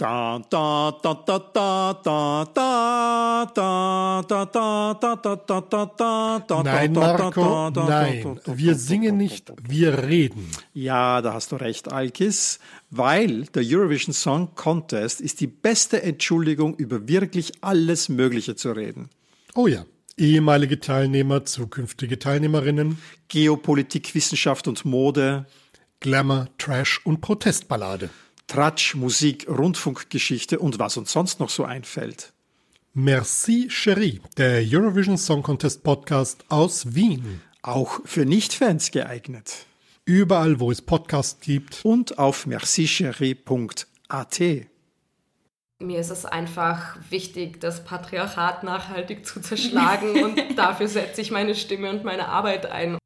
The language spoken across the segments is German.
Da, da, da, da, da, da, da, da, da, da, da, da, da, da, da, Nein, Marco, nein. Wir singen nicht, wir reden. Ja, da hast du recht, Alkis, weil der Eurovision Song Contest ist die beste Entschuldigung, über wirklich alles Mögliche zu reden. Oh ja. Ehemalige Teilnehmer, zukünftige Teilnehmerinnen. Geopolitik, Wissenschaft und Mode. Glamour, Trash und Protestballade. Tratsch, Musik, Rundfunkgeschichte und was uns sonst noch so einfällt. Merci Cherie, der Eurovision Song Contest Podcast aus Wien. Auch für Nicht-Fans geeignet. Überall, wo es Podcasts gibt. Und auf mercicherie.at. Mir ist es einfach wichtig, das Patriarchat nachhaltig zu zerschlagen und dafür setze ich meine Stimme und meine Arbeit ein.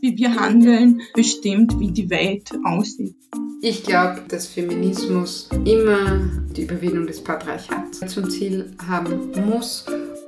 Wie wir handeln, bestimmt, wie die Welt aussieht. Ich glaube, dass Feminismus immer die Überwindung des Patriarchats zum Ziel haben muss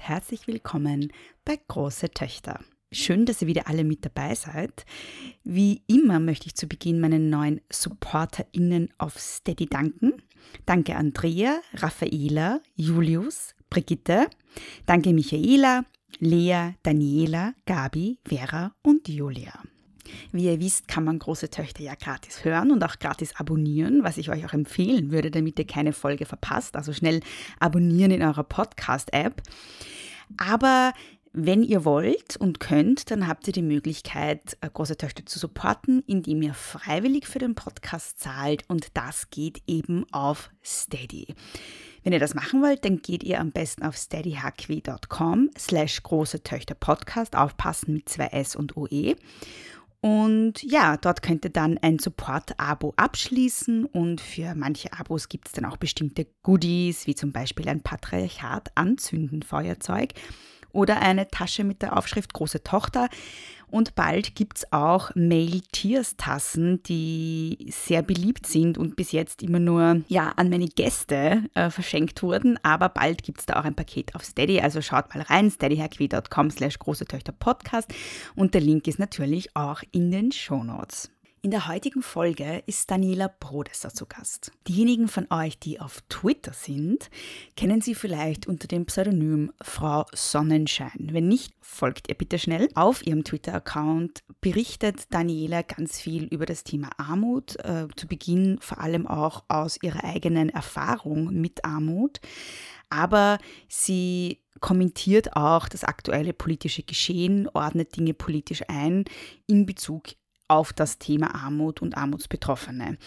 Herzlich willkommen bei Große Töchter. Schön, dass ihr wieder alle mit dabei seid. Wie immer möchte ich zu Beginn meinen neuen SupporterInnen auf Steady danken. Danke Andrea, Raffaela, Julius, Brigitte. Danke Michaela, Lea, Daniela, Gabi, Vera und Julia. Wie ihr wisst, kann man große Töchter ja gratis hören und auch gratis abonnieren, was ich euch auch empfehlen würde, damit ihr keine Folge verpasst. Also schnell abonnieren in eurer Podcast-App. Aber wenn ihr wollt und könnt, dann habt ihr die Möglichkeit, äh, große Töchter zu supporten, indem ihr freiwillig für den Podcast zahlt und das geht eben auf Steady. Wenn ihr das machen wollt, dann geht ihr am besten auf steadyhq.com slash große Töchter Podcast, aufpassen mit zwei S und OE. Und ja, dort könnt ihr dann ein Support-Abo abschließen und für manche Abos gibt es dann auch bestimmte Goodies, wie zum Beispiel ein Patriarchat anzünden Feuerzeug oder eine Tasche mit der Aufschrift Große Tochter. Und bald gibt es auch Mail Tears Tassen, die sehr beliebt sind und bis jetzt immer nur ja, an meine Gäste äh, verschenkt wurden. Aber bald gibt es da auch ein Paket auf Steady. Also schaut mal rein, steadyhq.com slash große Töchter Podcast. Und der Link ist natürlich auch in den Show Notes. In der heutigen Folge ist Daniela Brodesser zu Gast. Diejenigen von euch, die auf Twitter sind, kennen sie vielleicht unter dem Pseudonym Frau Sonnenschein. Wenn nicht, folgt ihr bitte schnell. Auf ihrem Twitter-Account berichtet Daniela ganz viel über das Thema Armut, äh, zu Beginn vor allem auch aus ihrer eigenen Erfahrung mit Armut. Aber sie kommentiert auch das aktuelle politische Geschehen, ordnet Dinge politisch ein in Bezug auf das Thema Armut und Armutsbetroffene.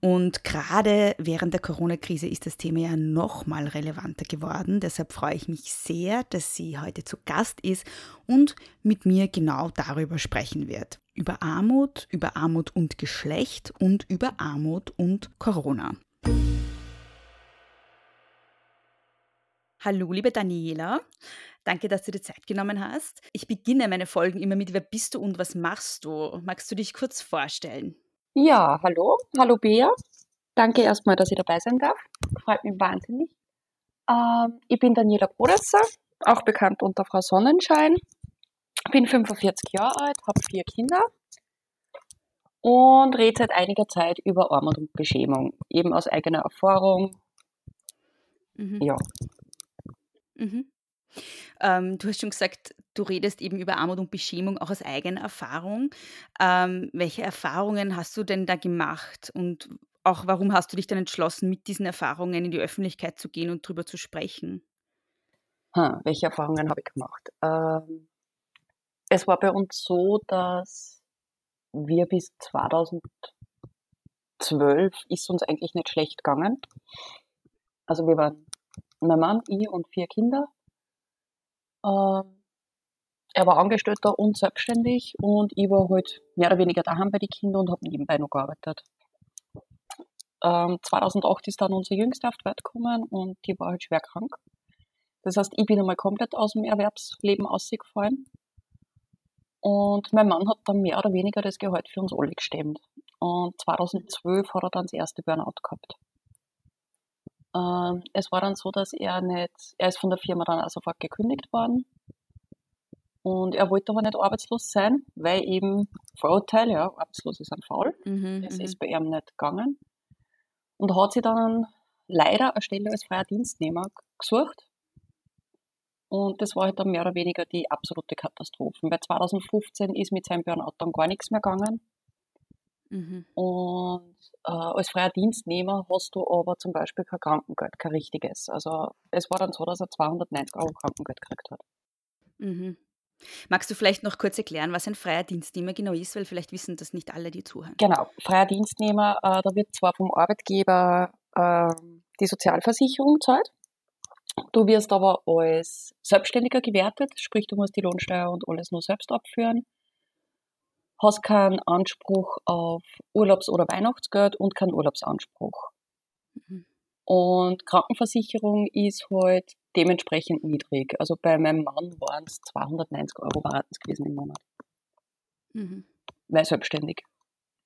Und gerade während der Corona-Krise ist das Thema ja noch mal relevanter geworden. Deshalb freue ich mich sehr, dass sie heute zu Gast ist und mit mir genau darüber sprechen wird. Über Armut, über Armut und Geschlecht und über Armut und Corona. Hallo, liebe Daniela. Danke, dass du dir Zeit genommen hast. Ich beginne meine Folgen immer mit Wer bist du und was machst du? Magst du dich kurz vorstellen? Ja, hallo. Hallo Bea. Danke erstmal, dass ich dabei sein darf. Freut mich wahnsinnig. Ähm, ich bin Daniela Brodesser, auch bekannt unter Frau Sonnenschein. Bin 45 Jahre alt, habe vier Kinder und rede seit einiger Zeit über Armut und Beschämung, eben aus eigener Erfahrung. Mhm. Ja. Mhm. Ähm, du hast schon gesagt, du redest eben über Armut und Beschämung auch aus eigener Erfahrung. Ähm, welche Erfahrungen hast du denn da gemacht und auch warum hast du dich dann entschlossen, mit diesen Erfahrungen in die Öffentlichkeit zu gehen und darüber zu sprechen? Hm, welche Erfahrungen habe ich gemacht? Ähm, es war bei uns so, dass wir bis 2012 ist uns eigentlich nicht schlecht gegangen. Also wir waren mein Mann, ich und vier Kinder. Ähm, er war Angestellter und selbstständig und ich war halt mehr oder weniger daheim bei den Kindern und habe nebenbei noch gearbeitet. Ähm, 2008 ist dann unsere Jüngste auf die Welt gekommen und die war halt schwer krank. Das heißt, ich bin einmal komplett aus dem Erwerbsleben ausgefallen. Und mein Mann hat dann mehr oder weniger das Gehalt für uns alle gestemmt. Und 2012 hat er dann das erste Burnout gehabt. Ähm, es war dann so, dass er nicht, er ist von der Firma dann auch sofort gekündigt worden. Und er wollte aber nicht arbeitslos sein, weil eben Vorurteil, ja, Arbeitslose sind faul. Mhm, das mhm. ist bei ihm nicht gegangen. Und hat sich dann leider eine Stelle als freier Dienstnehmer gesucht. Und das war halt dann mehr oder weniger die absolute Katastrophe. Weil 2015 ist mit seinem Burnout dann gar nichts mehr gegangen. Mhm. Und äh, als freier Dienstnehmer hast du aber zum Beispiel kein Krankengeld, kein richtiges. Also es war dann so, dass er 290 Euro Krankengeld gekriegt hat. Mhm. Magst du vielleicht noch kurz erklären, was ein freier Dienstnehmer genau ist, weil vielleicht wissen das nicht alle, die zuhören. Genau, freier Dienstnehmer, äh, da wird zwar vom Arbeitgeber äh, die Sozialversicherung gezahlt, du wirst aber als Selbstständiger gewertet, sprich du musst die Lohnsteuer und alles nur selbst abführen, hast keinen Anspruch auf Urlaubs- oder Weihnachtsgeld und keinen Urlaubsanspruch. Mhm. Und Krankenversicherung ist halt dementsprechend niedrig. Also bei meinem Mann waren es 290 Euro waren es gewesen im Monat, Mhm. weil selbstständig.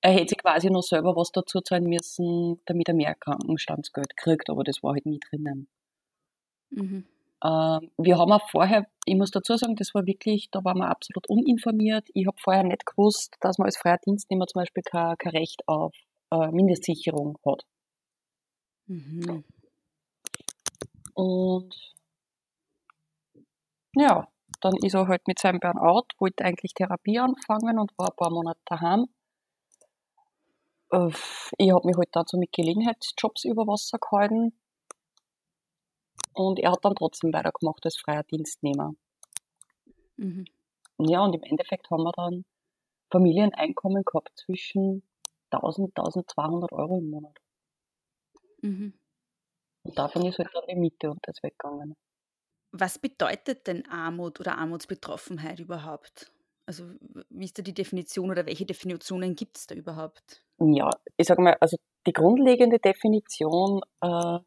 Er hätte sich quasi noch selber was dazu zahlen müssen, damit er mehr Krankenstandsgeld kriegt, aber das war halt nie drinnen. Mhm. Ähm, wir haben auch vorher, ich muss dazu sagen, das war wirklich, da waren wir absolut uninformiert. Ich habe vorher nicht gewusst, dass man als freier Dienstnehmer zum Beispiel kein, kein Recht auf äh, Mindestsicherung hat. Mhm. Und ja, dann ist er halt mit seinem Burnout, wollte eigentlich Therapie anfangen und war ein paar Monate daheim. Äh, Ich habe mich halt dann so mit Gelegenheitsjobs über Wasser gehalten. Und er hat dann trotzdem weitergemacht als freier Dienstnehmer. Mhm. Ja, und im Endeffekt haben wir dann Familieneinkommen gehabt zwischen 1000 1200 Euro im Monat. Mhm. Und davon ist halt dann die Miete und das weggegangen. Was bedeutet denn Armut oder Armutsbetroffenheit überhaupt? Also wie ist da die Definition oder welche Definitionen gibt es da überhaupt? Ja, ich sage mal, also die grundlegende Definition äh,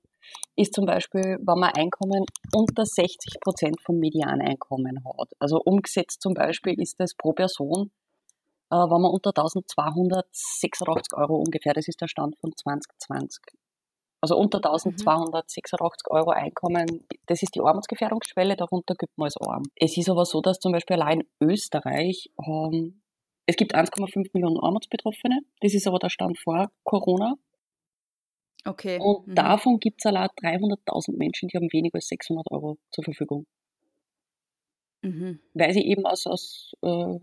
ist zum Beispiel, wenn man Einkommen unter 60 Prozent vom Medianeinkommen hat. Also umgesetzt zum Beispiel ist das pro Person, äh, wenn man unter 1286 Euro ungefähr, das ist der Stand von 2020. Also unter 1286 Euro Einkommen, das ist die Armutsgefährdungsschwelle, darunter gibt man als arm. Es ist aber so, dass zum Beispiel allein in Österreich ähm, es gibt 1,5 Millionen Armutsbetroffene. Das ist aber der Stand vor Corona. Okay. Und mhm. davon gibt es allein 300.000 Menschen, die haben weniger als 600 Euro zur Verfügung. Mhm. Weil sie eben aus, aus äh,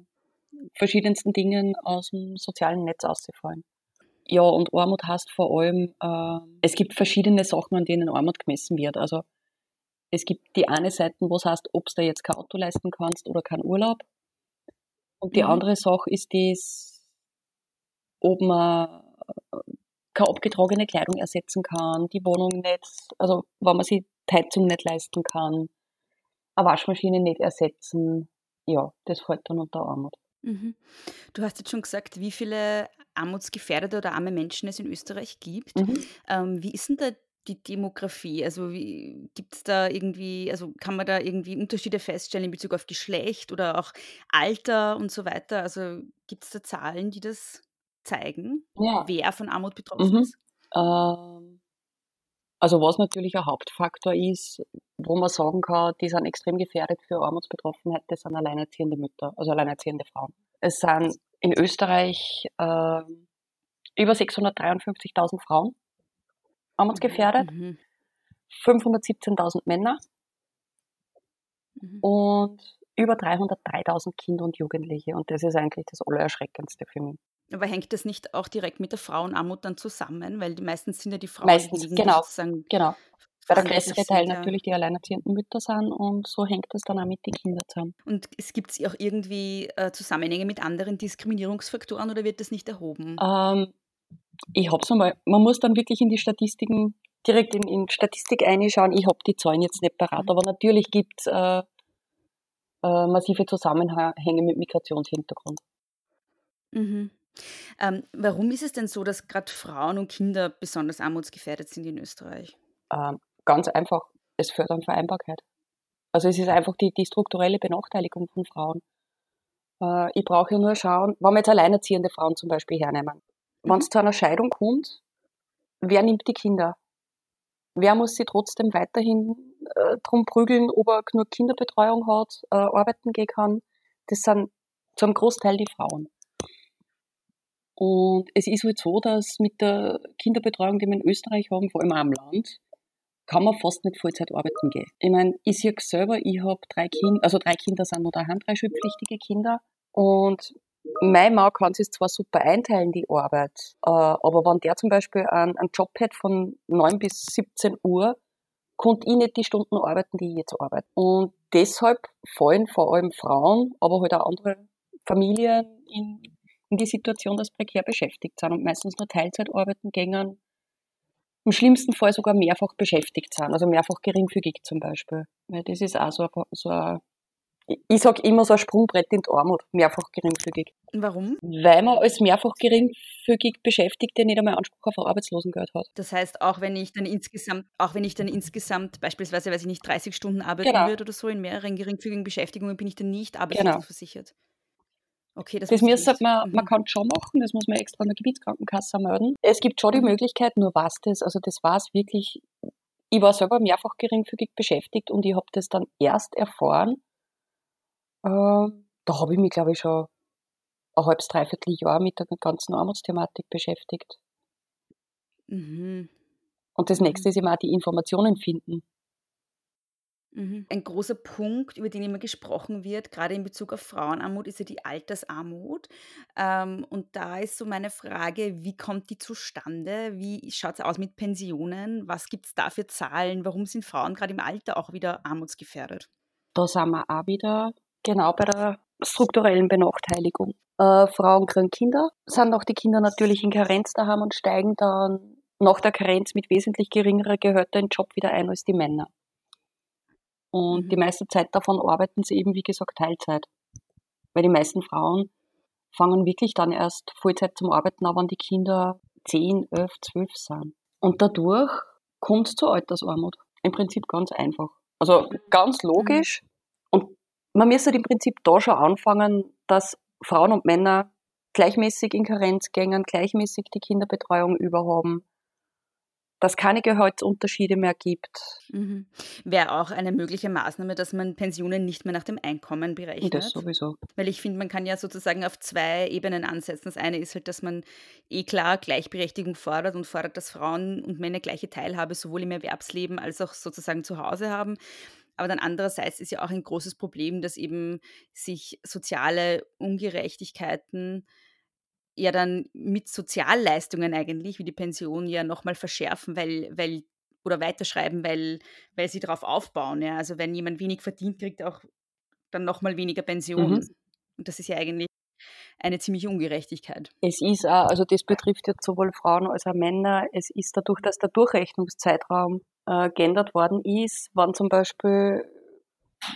verschiedensten Dingen aus dem sozialen Netz ausgefallen. Ja, und Armut heißt vor allem, äh, es gibt verschiedene Sachen, an denen Armut gemessen wird. Also es gibt die eine Seite, wo es heißt, ob du jetzt kein Auto leisten kannst oder keinen Urlaub. Und die Mhm. andere Sache ist das, ob man keine abgetragene Kleidung ersetzen kann, die Wohnung nicht, also wenn man sich die Heizung nicht leisten kann, eine Waschmaschine nicht ersetzen, ja, das fällt dann unter Armut. Mhm. Du hast jetzt schon gesagt, wie viele armutsgefährdete oder arme Menschen es in Österreich gibt. Mhm. Ähm, wie ist denn da die Demografie? Also gibt es da irgendwie, also kann man da irgendwie Unterschiede feststellen in Bezug auf Geschlecht oder auch Alter und so weiter? Also gibt es da Zahlen, die das zeigen, Ja. wer von Armut betroffen Mhm. ist? Ähm, also was natürlich ein Hauptfaktor ist, wo man sagen kann, die sind extrem gefährdet für Armutsbetroffenheit, das sind alleinerziehende Mütter, also alleinerziehende Frauen. Es sind in Österreich ähm, über 653.000 Frauen armutsgefährdet, Mhm. 517.000 Männer Mhm. und über 303.000 Kinder und Jugendliche. Und das ist eigentlich das Allererschreckendste für mich. Aber hängt das nicht auch direkt mit der Frauenarmut dann zusammen? Weil die meistens sind ja die Frauen Meistens, die genau, sozusagen genau. Weil der größere Teil ja. natürlich die alleinerziehenden Mütter sind und so hängt es dann auch mit den Kindern zusammen. Und es gibt auch irgendwie äh, Zusammenhänge mit anderen Diskriminierungsfaktoren oder wird das nicht erhoben? Ähm, ich hab's einmal, man muss dann wirklich in die Statistiken, direkt in, in Statistik einschauen. Ich habe die Zahlen jetzt nicht parat, aber natürlich gibt es äh, äh, massive Zusammenhänge mit Migrationshintergrund. Mhm. Ähm, warum ist es denn so, dass gerade Frauen und Kinder besonders armutsgefährdet sind in Österreich? Ähm, ganz einfach, es fördert Vereinbarkeit. Also es ist einfach die, die strukturelle Benachteiligung von Frauen. Äh, ich brauche ja nur schauen, wenn wir jetzt alleinerziehende Frauen zum Beispiel hernehmen. Mhm. Wenn es zu einer Scheidung kommt, wer nimmt die Kinder? Wer muss sie trotzdem weiterhin äh, drum prügeln, ob er genug Kinderbetreuung hat, äh, arbeiten gehen kann? Das sind zum Großteil die Frauen. Und es ist halt so, dass mit der Kinderbetreuung, die wir in Österreich haben, vor allem auch am Land, kann man fast nicht Vollzeit arbeiten gehen. Ich meine, ich sehe selber, ich habe drei Kinder, also drei Kinder sind noch daheim, drei schulpflichtige Kinder. Und mein Mann kann sich zwar super einteilen, die Arbeit, äh, aber wenn der zum Beispiel einen, einen Job hat von 9 bis 17 Uhr, konnte ich nicht die Stunden arbeiten, die ich jetzt arbeite. Und deshalb fallen vor allem Frauen, aber halt auch andere Familien in, in die Situation, dass prekär beschäftigt sind und meistens nur Teilzeit arbeiten gängen im schlimmsten Fall sogar mehrfach beschäftigt sind, also mehrfach geringfügig zum Beispiel. Weil das ist auch so ein, so ein ich sage immer so ein Sprungbrett in die Armut, mehrfach geringfügig. Warum? Weil man als mehrfach geringfügig Beschäftigte nicht einmal Anspruch auf Arbeitslosengeld hat. Das heißt, auch wenn ich dann insgesamt, auch wenn ich dann insgesamt beispielsweise, weiß ich nicht, 30 Stunden arbeiten Genau. würde oder so in mehreren geringfügigen Beschäftigungen, bin ich dann nicht Genau. Okay, das, Das, müsste man, man Mhm. kann es schon machen, das muss man extra an der Gebietskrankenkasse melden. Es gibt schon die Mhm. Möglichkeit, nur was das, also das war es wirklich, ich war selber mehrfach geringfügig beschäftigt und ich habe das dann erst erfahren, äh, da habe ich mich glaube ich schon ein halbes, dreiviertel Jahr mit der ganzen Armutsthematik beschäftigt. Mhm. Und das nächste ist immer auch die Informationen finden. Mhm. Ein großer Punkt, über den immer gesprochen wird, gerade in Bezug auf Frauenarmut, ist ja die Altersarmut. Ähm, und da ist so meine Frage, wie kommt die zustande? Wie schaut es aus mit Pensionen? Was gibt es da für Zahlen? Warum sind Frauen gerade im Alter auch wieder armutsgefährdet? Da sind wir auch wieder genau bei der strukturellen Benachteiligung. Äh, Frauen kriegen Kinder, sind auch die Kinder natürlich in Karenz daheim und steigen dann nach der Karenz mit wesentlich geringerer Gehörter in den Job wieder ein als die Männer. Und Mhm. die meiste Zeit davon arbeiten sie eben, wie gesagt, Teilzeit. Weil die meisten Frauen fangen wirklich dann erst Vollzeit zum Arbeiten an, wenn die Kinder 10, 11, 12 sind. Und dadurch kommt es zur Altersarmut. Im Prinzip ganz einfach. Also ganz logisch. Und man müsste im Prinzip da schon anfangen, dass Frauen und Männer gleichmäßig in Karenz gängen, gleichmäßig die Kinderbetreuung überhaben, dass keine Gehaltsunterschiede mehr gibt. Mhm. Wäre auch eine mögliche Maßnahme, dass man Pensionen nicht mehr nach dem Einkommen berechnet. Das sowieso. Weil ich finde, man kann ja sozusagen auf zwei Ebenen ansetzen. Das eine ist halt, dass man eh klar Gleichberechtigung fordert und fordert, dass Frauen und Männer gleiche Teilhabe sowohl im Erwerbsleben als auch sozusagen zu Hause haben. Aber dann andererseits ist ja auch ein großes Problem, dass eben sich soziale Ungerechtigkeiten ja dann mit Sozialleistungen eigentlich, wie die Pension, ja nochmal verschärfen, weil, weil oder weiterschreiben, weil, weil sie darauf aufbauen. Ja? Also wenn jemand wenig verdient, kriegt auch dann nochmal weniger Pension. Mhm. Und das ist ja eigentlich eine ziemliche Ungerechtigkeit. Es ist auch, also das betrifft jetzt sowohl Frauen als auch Männer. Es ist dadurch, dass der Durchrechnungszeitraum äh, geändert worden ist, wann zum Beispiel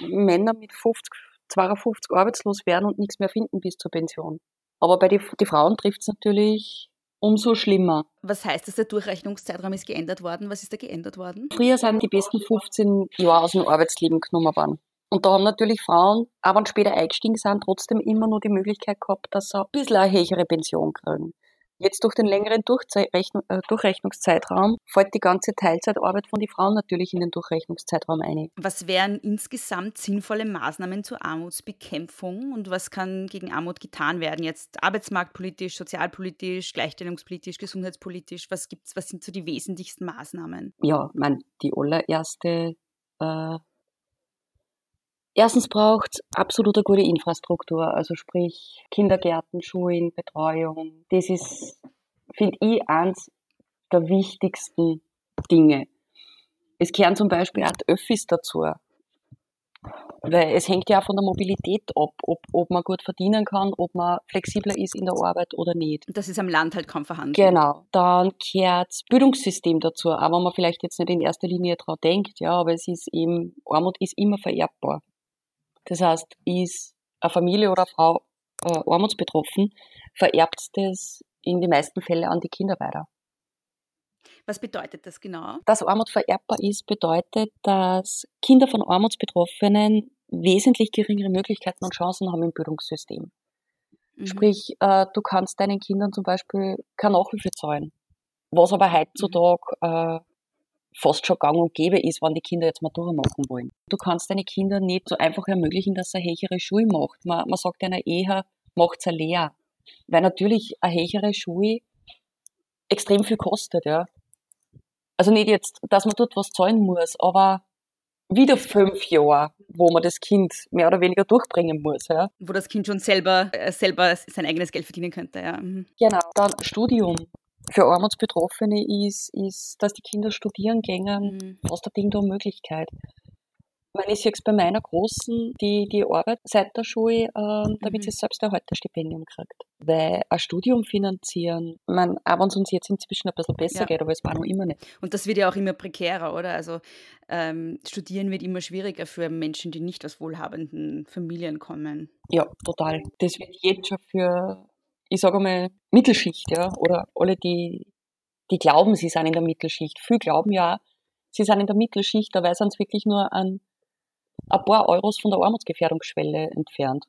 Männer mit 50, 52 arbeitslos werden und nichts mehr finden bis zur Pension. Aber bei die, die Frauen trifft es natürlich umso schlimmer. Was heißt das, der Durchrechnungszeitraum ist geändert worden? Was ist da geändert worden? Früher sind die besten 15 Jahre aus dem Arbeitsleben genommen worden. Und da haben natürlich Frauen, sie später eingestiegen sind, trotzdem immer nur die Möglichkeit gehabt, dass sie ein bisschen eine höhere Pension kriegen. Jetzt durch den längeren äh, Durchrechnungszeitraum fällt die ganze Teilzeitarbeit von den Frauen natürlich in den Durchrechnungszeitraum ein. Was wären insgesamt sinnvolle Maßnahmen zur Armutsbekämpfung und was kann gegen Armut getan werden? Jetzt arbeitsmarktpolitisch, sozialpolitisch, gleichstellungspolitisch, gesundheitspolitisch. Was gibt's? Was sind so die wesentlichsten Maßnahmen? Ja, mein, die allererste äh, Erstens braucht absolut eine gute Infrastruktur, also sprich Kindergärten, Schulen, Betreuung. Das ist, finde ich, eins der wichtigsten Dinge. Es gehören zum Beispiel auch die Öffis dazu. Weil es hängt ja auch von der Mobilität ab, ob, ob man gut verdienen kann, ob man flexibler ist in der Arbeit oder nicht. Das ist am Land halt kaum vorhanden. Genau. Dann gehört das Bildungssystem dazu, auch wenn man vielleicht jetzt nicht in erster Linie daran denkt, ja, aber es ist eben, Armut ist immer vererbbar. Das heißt, ist eine Familie oder eine Frau äh, armutsbetroffen, vererbt das in die meisten Fälle an die Kinder weiter. Was bedeutet das genau? Dass Armut vererbbar ist, bedeutet, dass Kinder von Armutsbetroffenen wesentlich geringere Möglichkeiten und Chancen haben im Bildungssystem. Mhm. Sprich, äh, du kannst deinen Kindern zum Beispiel keine Nachhilfe zahlen. Was aber heutzutage äh, fast schon gang und gäbe ist, wenn die Kinder jetzt Matura machen wollen. Du kannst deine Kinder nicht so einfach ermöglichen, dass eine höhere Schule macht. Man, man sagt einer eher, macht's eine Lehre. Weil natürlich eine höhere Schule extrem viel kostet, ja. Also nicht jetzt, dass man dort was zahlen muss, aber wieder fünf Jahre, wo man das Kind mehr oder weniger durchbringen muss. Ja. Wo das Kind schon selber, äh, selber sein eigenes Geld verdienen könnte. Ja. Mhm. Genau. Dann Studium. Für Armutsbetroffene ist, ist, dass die Kinder studieren gehen, mhm. fast eine Ding der Möglichkeit. Ich sehe es bei meiner Großen, die, die Arbeit seit der Schule, ähm, damit mhm. sie selbst ein Halterstipendium kriegt. Weil ein Studium finanzieren, meine, auch wenn es uns jetzt inzwischen ein bisschen besser ja. geht, aber es war noch immer nicht. Und das wird ja auch immer prekärer, oder? Also ähm, Studieren wird immer schwieriger für Menschen, die nicht aus wohlhabenden Familien kommen. Ja, total. Das wird jetzt schon für, ich sage mal, Mittelschicht, ja, oder alle, die, die glauben, sie sind in der Mittelschicht. Viele glauben ja, sie sind in der Mittelschicht, dabei sind es wirklich nur an ein paar Euros von der Armutsgefährdungsschwelle entfernt.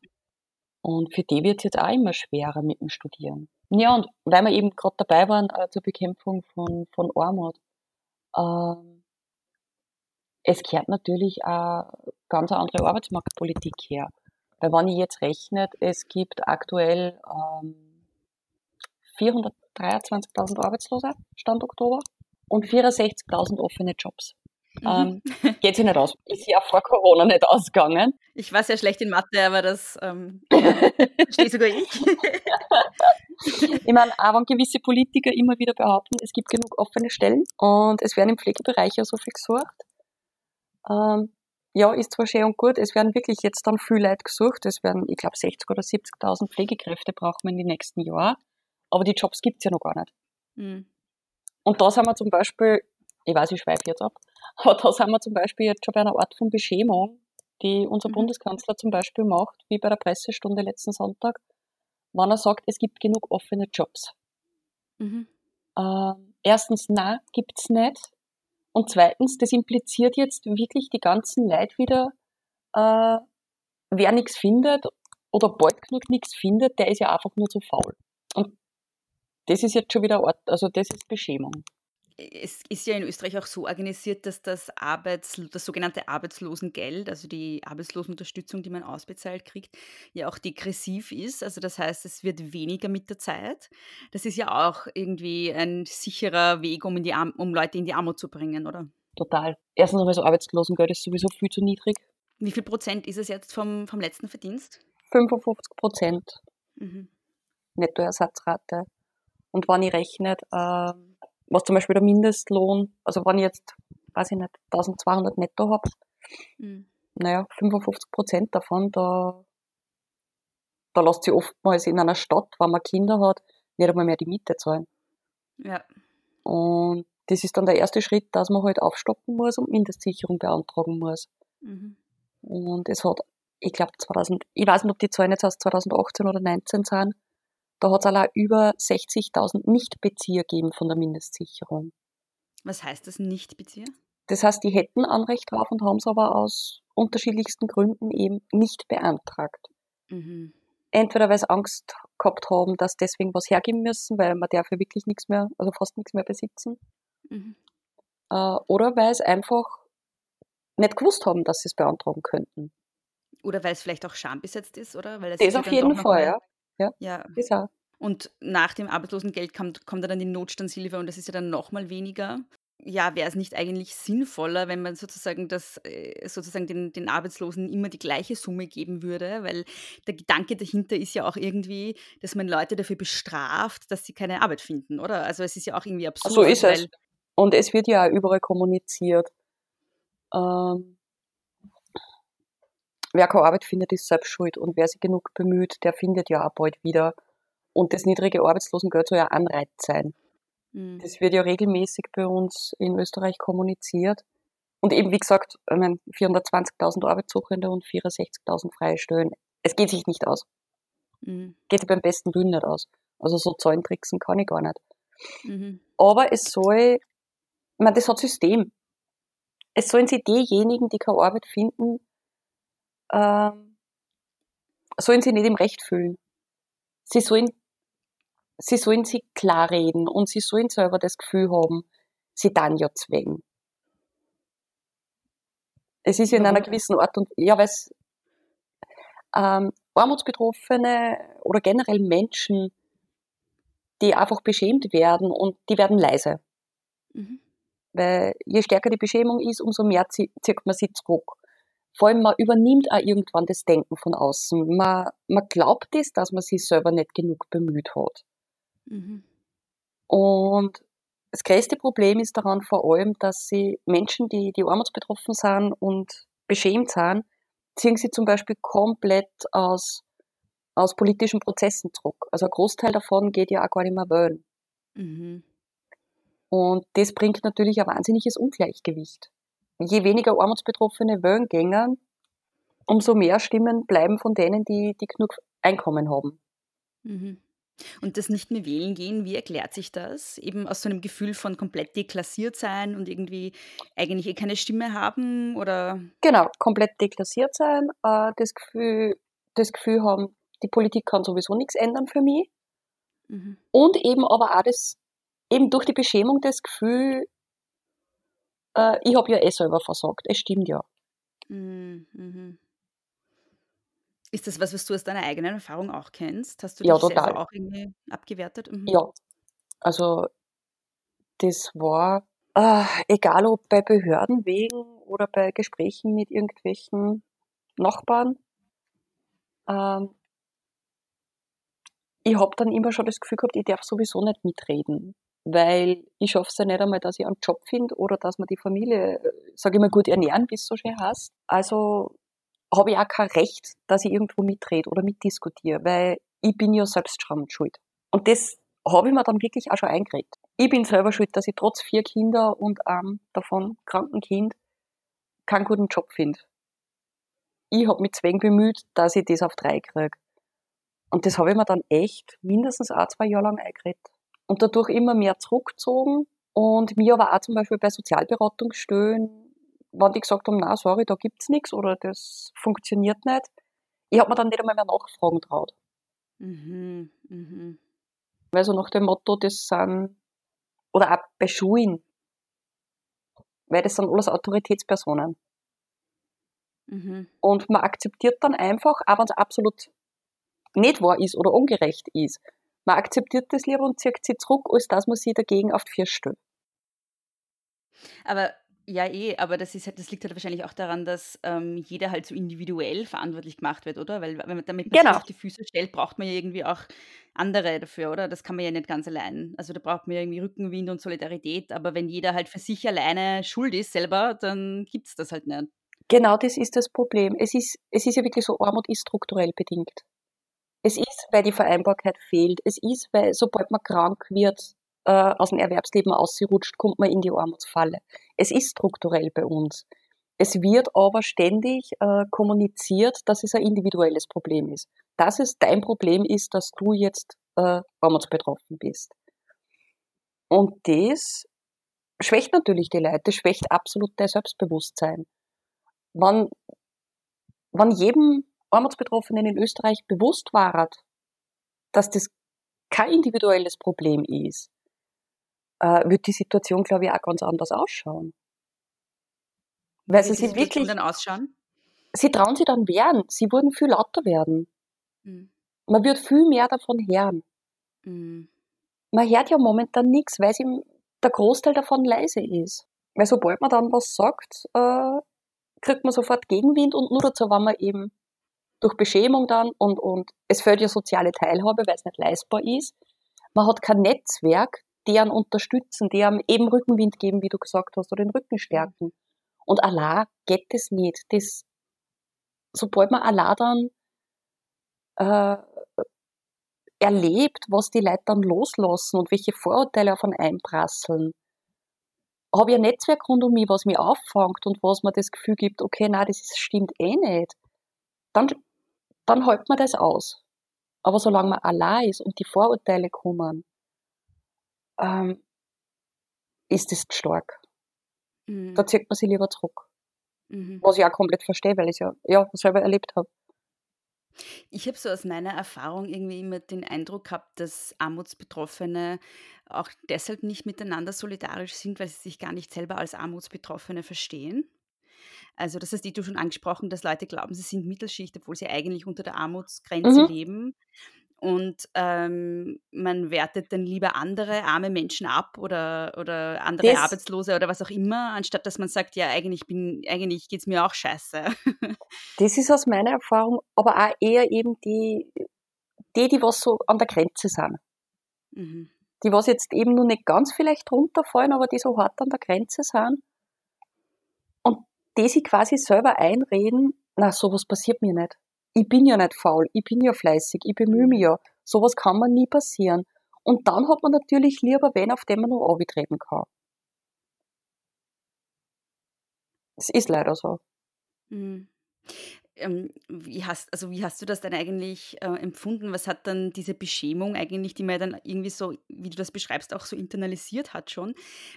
Und für die wird es jetzt auch immer schwerer mit dem Studieren. Ja, und weil wir eben gerade dabei waren äh, zur Bekämpfung von, von Armut, ähm, es kehrt natürlich auch ganz eine andere Arbeitsmarktpolitik her. Weil wenn ich jetzt rechne, es gibt aktuell ähm, 423.000 Arbeitslose, Stand Oktober, und 64.000 offene Jobs. Mhm. Ähm, geht sich nicht aus. Ist ja vor Corona nicht ausgegangen. Ich war sehr schlecht in Mathe, aber das ähm, ja, stehe sogar ich. ich meine, auch wenn gewisse Politiker immer wieder behaupten, es gibt genug offene Stellen und es werden im Pflegebereich ja so viel gesucht. Ähm, ja, ist zwar schön und gut, es werden wirklich jetzt dann viel Leute gesucht. Es werden, ich glaube, 60.000 oder 70.000 Pflegekräfte brauchen wir in den nächsten Jahren. Aber die Jobs gibt es ja noch gar nicht. Mhm. Und da sind wir zum Beispiel, ich weiß, ich schweife jetzt ab, aber da sind wir zum Beispiel jetzt schon bei einer Art von Beschämung, die unser mhm. Bundeskanzler zum Beispiel macht, wie bei der Pressestunde letzten Sonntag, wenn er sagt, es gibt genug offene Jobs. Mhm. Äh, erstens, na, gibt's nicht. Und zweitens, das impliziert jetzt wirklich die ganzen Leute wieder, äh, wer nichts findet oder bald genug nichts findet, der ist ja einfach nur zu faul. Das ist jetzt schon wieder Ort, also das ist Beschämung es ist ja in Österreich auch so organisiert, dass das, Arbeits, das sogenannte Arbeitslosengeld, also die Arbeitslosenunterstützung, die man ausbezahlt kriegt, ja auch degressiv ist. Also das heißt, es wird weniger mit der Zeit. Das ist ja auch irgendwie ein sicherer Weg, um, in die Arm um Leute in die Armut zu bringen, oder? Total. Erstens einmal so Arbeitslosengeld ist sowieso viel zu niedrig. Wie viel Prozent ist es jetzt vom, vom letzten Verdienst? 55 Prozent. Mhm. Nettoersatzrate. Und wenn ich rechne, äh, was zum Beispiel der Mindestlohn, also wenn ich jetzt, weiß ich nicht, 1200 netto habe, mhm. naja, 55 Prozent davon, da, da lässt sich oftmals in einer Stadt, wenn man Kinder hat, nicht einmal mehr die Miete zahlen. Ja. Und das ist dann der erste Schritt, dass man halt aufstocken muss und Mindestsicherung beantragen muss. Mhm. Und es hat, ich glaube, 2000, ich weiß nicht, ob die Zahlen jetzt aus 2018 oder 2019 sind, da hat es allein über 60.000 Nichtbezieher gegeben von der Mindestsicherung. Was heißt das Nichtbezieher? Das heißt, die hätten Anrecht drauf und haben es aber aus unterschiedlichsten Gründen eben nicht beantragt. Mhm. Entweder weil sie Angst gehabt haben, dass deswegen was hergeben müssen, weil man darf ja wirklich nichts mehr, also fast nichts mehr besitzen. Mhm. Äh, oder weil sie einfach nicht gewusst haben, dass sie es beantragen könnten. Oder weil es vielleicht auch schambesetzt ist, oder? Weil das auf jeden Fall, ja. Ja, ja. Auch. Und nach dem Arbeitslosengeld kommt, kommt dann die Notstandshilfe und das ist ja dann nochmal weniger. Ja, wäre es nicht eigentlich sinnvoller, wenn man sozusagen das, äh, sozusagen den, den Arbeitslosen immer die gleiche Summe geben würde? Weil der Gedanke dahinter ist ja auch irgendwie, dass man Leute dafür bestraft, dass sie keine Arbeit finden, oder? Also es ist ja auch irgendwie absurd. So ist es. Und es wird ja überall kommuniziert. Ähm, wer keine Arbeit findet, ist selbst schuld. Und wer sich genug bemüht, der findet ja auch bald wieder. Und das niedrige Arbeitslosengeld soll ja Anreiz sein. Mhm. Das wird ja regelmäßig bei uns in Österreich kommuniziert. Und eben, wie gesagt, ich mein, 420.000 Arbeitssuchende und 64.000 freie Stellen. Es geht sich nicht aus. Mhm. Geht sich beim besten Willen nicht aus. Also so Zahlentricksen kann ich gar nicht. Mhm. Aber es soll, ich meine, das hat System. Es sollen sich diejenigen, die keine Arbeit finden, ähm, sollen sie nicht im Recht fühlen. Sie sollen, sie sollen sich klar reden und sie sollen selber das Gefühl haben, sie dann ja zwängen. Es ist ja in einer gewissen Art und, ja, weil ähm, Armutsbetroffene oder generell Menschen, die einfach beschämt werden und die werden leise. Mhm. Weil je stärker die Beschämung ist, umso mehr zie- zieht man sie zurück. Vor allem, man übernimmt auch irgendwann das Denken von außen. Man, man glaubt es, dass man sich selber nicht genug bemüht hat. Mhm. Und das größte Problem ist daran vor allem, dass sie Menschen, die, die armutsbetroffen sind und beschämt sind, ziehen sie zum Beispiel komplett aus, aus politischen Prozessen zurück. Also ein Großteil davon geht ja auch gar nicht mehr wählen. Mhm. Und das bringt natürlich ein wahnsinniges Ungleichgewicht. Je weniger Armutsbetroffene wählen umso mehr Stimmen bleiben von denen, die, die genug Einkommen haben. Mhm. Und das nicht mehr wählen gehen, wie erklärt sich das? Eben aus so einem Gefühl von komplett deklassiert sein und irgendwie eigentlich eh keine Stimme haben oder? Genau, komplett deklassiert sein, äh, das, Gefühl, das Gefühl haben, die Politik kann sowieso nichts ändern für mich. Mhm. Und eben aber auch das, eben durch die Beschämung das Gefühl, äh, ich habe ja eh selber versagt. Es stimmt ja. Mhm. Mhm. Ist das was, was du aus deiner eigenen Erfahrung auch kennst? Hast du Ja, dich total. selber auch irgendwie abgewertet? Mhm. Ja. Also, das war, äh, egal ob bei Behörden wegen oder bei Gesprächen mit irgendwelchen Nachbarn, ähm, ich habe dann immer schon das Gefühl gehabt, ich darf sowieso nicht mitreden, weil ich schaffe es ja nicht einmal, dass ich einen Job finde oder dass man die Familie, sage ich mal, gut ernähren, wie es so schön heißt. Also habe ich auch kein Recht, dass ich irgendwo mitrede oder mitdiskutiere, weil ich bin ja selbst dran schuld. Und das habe ich mir dann wirklich auch schon eingeredet. Ich bin selber schuld, dass ich trotz vier Kinder und einem davon kranken Kind keinen guten Job finde. Ich habe mich zwingend bemüht, dass ich das auf drei kriege. Und das habe ich mir dann echt mindestens ein, zwei Jahre lang eingeredet. Und dadurch immer mehr zurückgezogen und mir aber auch zum Beispiel bei Sozialberatungsstellen, wenn die gesagt haben, na sorry, da gibt's nichts oder das funktioniert nicht, ich habe mir dann nicht einmal mehr nachfragen traut. Mhm. Mhm. Weil so nach dem Motto, das sind, oder auch bei Schulen, weil das sind alles Autoritätspersonen. Mhm. Und man akzeptiert dann einfach, auch wenn es absolut nicht wahr ist oder ungerecht ist, man akzeptiert das lieber und zieht sie zurück, als dass man sie dagegen auf die Vier stellt. Aber ja, eh, aber das, ist, halt- das liegt halt wahrscheinlich auch daran, dass ähm, jeder halt so individuell verantwortlich gemacht wird, oder? Weil wenn man, damit man sich Genau. auf die Füße stellt, braucht man ja irgendwie auch andere dafür, oder? Das kann man ja nicht ganz allein. Also da braucht man ja irgendwie Rückenwind und Solidarität, aber wenn jeder halt für sich alleine schuld ist selber, dann gibt es das halt nicht. Genau das ist das Problem. Es ist, es ist ja wirklich so, Armut ist strukturell bedingt. Es ist, weil die Vereinbarkeit fehlt. Es ist, weil sobald man krank wird, äh, aus dem Erwerbsleben ausgerutscht, kommt man in die Armutsfalle. Es ist strukturell bei uns. Es wird aber ständig äh, kommuniziert, dass es ein individuelles Problem ist. Dass es dein Problem ist, dass du jetzt äh, armutsbetroffen bist. Und das schwächt natürlich die Leute, schwächt absolut dein Selbstbewusstsein. Wenn, wenn jedem Armutsbetroffenen in Österreich bewusst war, dass das kein individuelles Problem ist, äh, wird die Situation, glaube ich, auch ganz anders ausschauen. Weil sie sich wirklich, dann ausschauen? sie trauen sich dann wehren, sie würden viel lauter werden. Mhm. Man wird viel mehr davon hören. Mhm. Man hört ja momentan nichts, weil sie, der Großteil davon leise ist. Weil sobald man dann was sagt, äh, kriegt man sofort Gegenwind und nur dazu, wenn man eben durch Beschämung dann und, und es fehlt ja soziale Teilhabe, weil es nicht leistbar ist. Man hat kein Netzwerk, die einen unterstützen, einem eben Rückenwind geben, wie du gesagt hast, oder den Rücken stärken. Und Allah geht das nicht. Das, sobald man Allah dann äh, erlebt, was die Leute dann loslassen und welche Vorurteile auf einen einprasseln, habe ich ein Netzwerk rund um mich, was mich auffängt und was mir das Gefühl gibt, okay, nein, das stimmt eh nicht, dann, dann hält man das aus. Aber solange man allein ist und die Vorurteile kommen, ähm, ist das stark. Mhm. Da zieht man sich lieber zurück. Mhm. Was ich auch komplett verstehe, weil ich es ja, ja selber erlebt habe. Ich habe so aus meiner Erfahrung irgendwie immer den Eindruck gehabt, dass Armutsbetroffene auch deshalb nicht miteinander solidarisch sind, weil sie sich gar nicht selber als Armutsbetroffene verstehen. Also das hast du schon angesprochen, dass Leute glauben, sie sind Mittelschicht, obwohl sie eigentlich unter der Armutsgrenze Mhm. leben. Und ähm, man wertet dann lieber andere arme Menschen ab oder, oder andere Das- Arbeitslose oder was auch immer, anstatt dass man sagt, ja, eigentlich, bin- eigentlich geht es mir auch scheiße. Das ist aus meiner Erfahrung aber auch eher eben die, die, die was so an der Grenze sind. mhm. Die was jetzt eben nur nicht ganz vielleicht runterfallen, aber die so hart an der Grenze sind. Die sich quasi selber einreden, na, sowas passiert mir nicht. Ich bin ja nicht faul, ich bin ja fleißig, ich bemühe mich ja. Sowas kann mir nie passieren. Und dann hat man natürlich lieber wen, auf den man noch treten kann. Es ist leider so. Mhm. Ähm, wie hast, also wie hast du das dann eigentlich äh, empfunden? Was hat dann diese Beschämung eigentlich, die man dann irgendwie so, wie du das beschreibst, auch so internalisiert hat schon?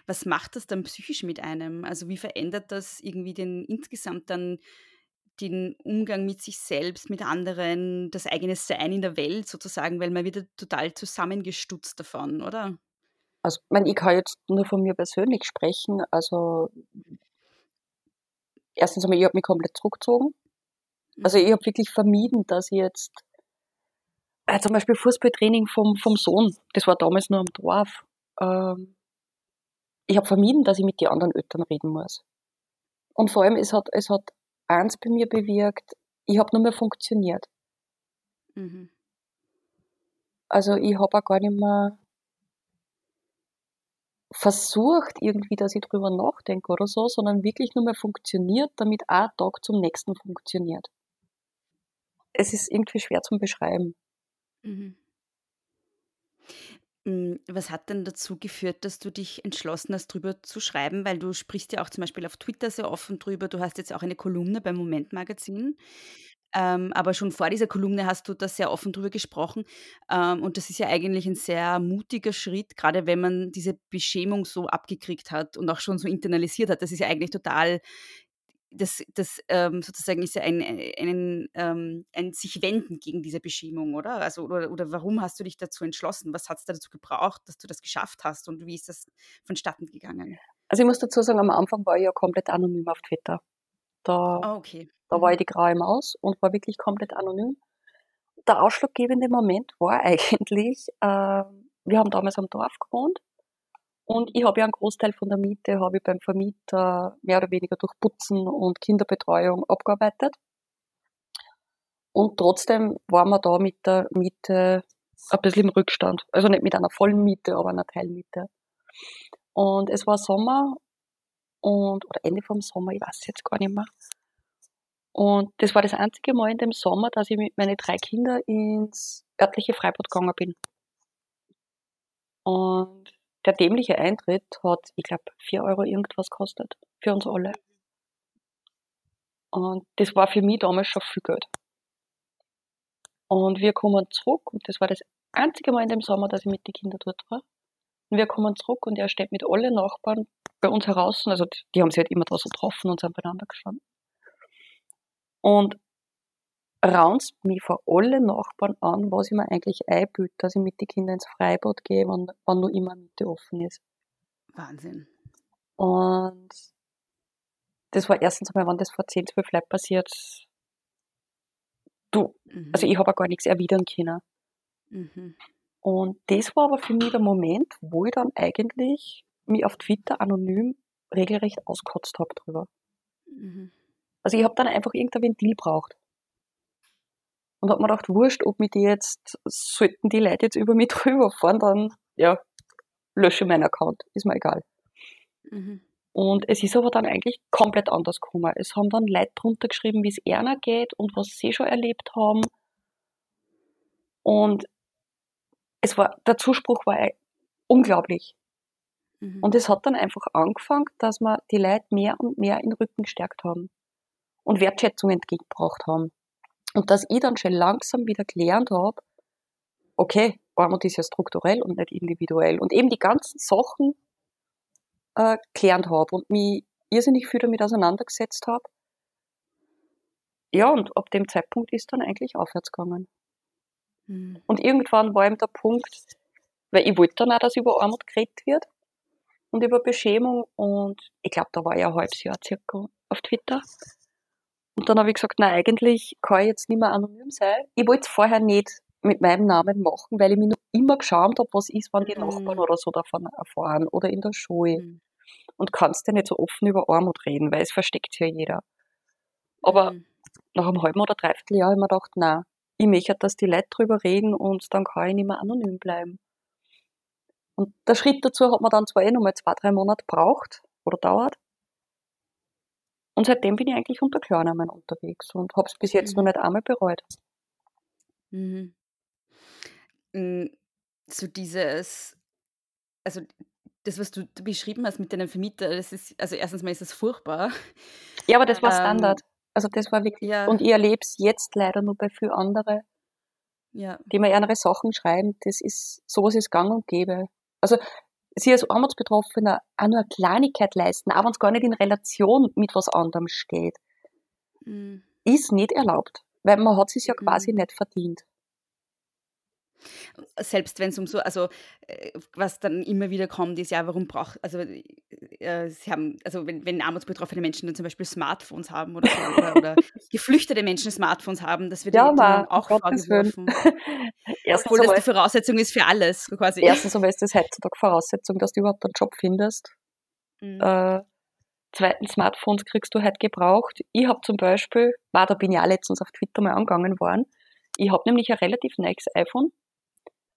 Was macht das dann psychisch mit einem? Also wie verändert das irgendwie den insgesamt dann den Umgang mit sich selbst, mit anderen, das eigene Sein in der Welt sozusagen, weil man wird ja total zusammengestutzt davon, oder? Also, ich, meine, ich kann jetzt nur von mir persönlich sprechen. Also, erstens einmal, ich habe mich komplett zurückgezogen. Also, ich habe wirklich vermieden, dass ich jetzt, äh, zum Beispiel Fußballtraining vom, vom Sohn, das war damals nur am Dorf. Ähm, ich habe vermieden, dass ich mit den anderen Eltern reden muss. Und vor allem, es hat, es hat eins bei mir bewirkt, ich habe nur mehr funktioniert. Mhm. Also ich habe auch gar nicht mehr versucht irgendwie, dass ich drüber nachdenke oder so, sondern wirklich nur mehr funktioniert, damit ein Tag zum nächsten funktioniert. Es ist irgendwie schwer zum Beschreiben. Mhm. Mm, Was hat denn dazu geführt, dass du dich entschlossen hast, drüber zu schreiben? Weil du sprichst ja auch zum Beispiel auf Twitter sehr offen drüber. Du hast jetzt auch eine Kolumne beim Moment Magazin. Ähm, aber schon vor dieser Kolumne hast du da sehr offen drüber gesprochen. Ähm, und das ist ja eigentlich ein sehr mutiger Schritt, gerade wenn man diese Beschämung so abgekriegt hat und auch schon so internalisiert hat. Das ist ja eigentlich total, das, das ähm, sozusagen ist ja ein, ein, ähm, ein sich wenden gegen diese Beschämung, oder? Also, oder, oder warum hast du dich dazu entschlossen? Was hat es dazu gebraucht, dass du das geschafft hast und wie ist das vonstatten gegangen? Also ich muss dazu sagen, am Anfang war ich ja komplett anonym auf Twitter. Da, Ah, okay. da war ich die graue Maus und war wirklich komplett anonym. Der ausschlaggebende Moment war eigentlich, äh, wir haben damals am Dorf gewohnt und ich habe ja einen Großteil von der Miete habe ich beim Vermieter mehr oder weniger durch Putzen und Kinderbetreuung abgearbeitet. Und trotzdem waren wir da mit der Miete ein bisschen im Rückstand. Also nicht mit einer vollen Miete, aber einer Teilmiete. Und es war Sommer und, oder Ende vom Sommer, ich weiß jetzt gar nicht mehr. Und das war das einzige Mal in dem Sommer, dass ich mit meinen drei Kindern ins örtliche Freibad gegangen bin. Und der dämliche Eintritt hat, ich glaube, vier Euro irgendwas gekostet. Für uns alle. Und das war für mich damals schon viel Geld. Und wir kommen zurück und das war das einzige Mal in dem Sommer, dass ich mit den Kindern dort war. Und wir kommen zurück und er steht mit allen Nachbarn bei uns heraus. Also die, die haben sich halt immer so getroffen und sind beieinander gestanden. Und raunzt mich vor alle Nachbarn an, was ich mir eigentlich einbilde, dass ich mit den Kindern ins Freibad gehe, wann, wann nur immer Mitte offen ist. Wahnsinn. Und das war erstens einmal, wenn das vor 10, 12 Leuten passiert, du, Mhm. also ich habe auch gar nichts erwidern können. Mhm. Und das war aber für mich der Moment, wo ich dann eigentlich mich auf Twitter anonym regelrecht auskotzt habe drüber. Mhm. Also ich habe dann einfach irgendein Ventil braucht. Und habe mir gedacht, wurscht, ob mir die jetzt, sollten die Leute jetzt über mich drüber fahren, dann, ja, lösche meinen Account, ist mir egal. Mhm. Und es ist aber dann eigentlich komplett anders gekommen. Es haben dann Leute drunter geschrieben, wie es einer geht und was sie schon erlebt haben. Und es war, der Zuspruch war unglaublich. Mhm. Und es hat dann einfach angefangen, dass wir die Leute mehr und mehr in den Rücken gestärkt haben und Wertschätzung entgegengebracht haben. Und dass ich dann schon langsam wieder gelernt habe, okay, Armut ist ja strukturell und nicht individuell. Und eben die ganzen Sachen äh, gelernt habe und mich irrsinnig viel damit auseinandergesetzt habe. Ja, und ab dem Zeitpunkt ist dann eigentlich aufwärts gegangen. Mhm. Und irgendwann war eben der Punkt, weil ich wollte dann auch, dass über Armut geredet wird und über Beschämung und ich glaube, da war ich ein halbes Jahr circa auf Twitter. Und dann habe ich gesagt, na eigentlich kann ich jetzt nicht mehr anonym sein. Ich wollte es vorher nicht mit meinem Namen machen, weil ich mich noch immer geschaut habe, was ist, wenn die mhm. Nachbarn oder so davon erfahren oder in der Schule. Mhm. Und kannst ja nicht so offen über Armut reden, weil es versteckt ja jeder. Aber mhm. nach einem halben oder dreiviertel Jahr habe ich mir gedacht, na, ich möchte, dass die Leute drüber reden und dann kann ich nicht mehr anonym bleiben. Und der Schritt dazu hat man dann zwar eh noch mal zwei, drei Monate braucht oder dauert. Und seitdem bin ich eigentlich unter Klarnamen unterwegs und habe es bis jetzt mhm. noch nicht einmal bereut. Mhm. Mm, so dieses, also das, was du beschrieben hast mit deinem Vermieter, das ist, also erstens mal ist das furchtbar. Ja, aber das war ähm, Standard. Also das war wirklich, ja. und ich erlebe es jetzt leider nur bei vielen anderen, ja. die mir andere Sachen schreiben. Das ist, sowas ist gang und gäbe. Also sie als Armutsbetroffener auch nur eine Kleinigkeit leisten, auch wenn es gar nicht in Relation mit was anderem steht, mhm. ist nicht erlaubt, weil man hat es ja quasi mhm. nicht verdient selbst wenn es um so, also äh, was dann immer wieder kommt, ist ja, warum braucht, also äh, sie haben, also wenn, wenn armutsbetroffene Menschen dann zum Beispiel Smartphones haben oder, so, oder, oder, geflüchtete Menschen Smartphones haben, das wird ja, ihnen auch vorgeworfen. Obwohl das die Voraussetzung ist für alles, quasi. Erstens einmal ist das heutzutage Voraussetzung, dass du überhaupt einen Job findest. Mhm. Äh, zweitens, Smartphones kriegst du halt gebraucht. Ich habe zum Beispiel, war, da bin ich auch letztens auf Twitter mal angegangen worden, ich habe nämlich ein relativ neues iPhone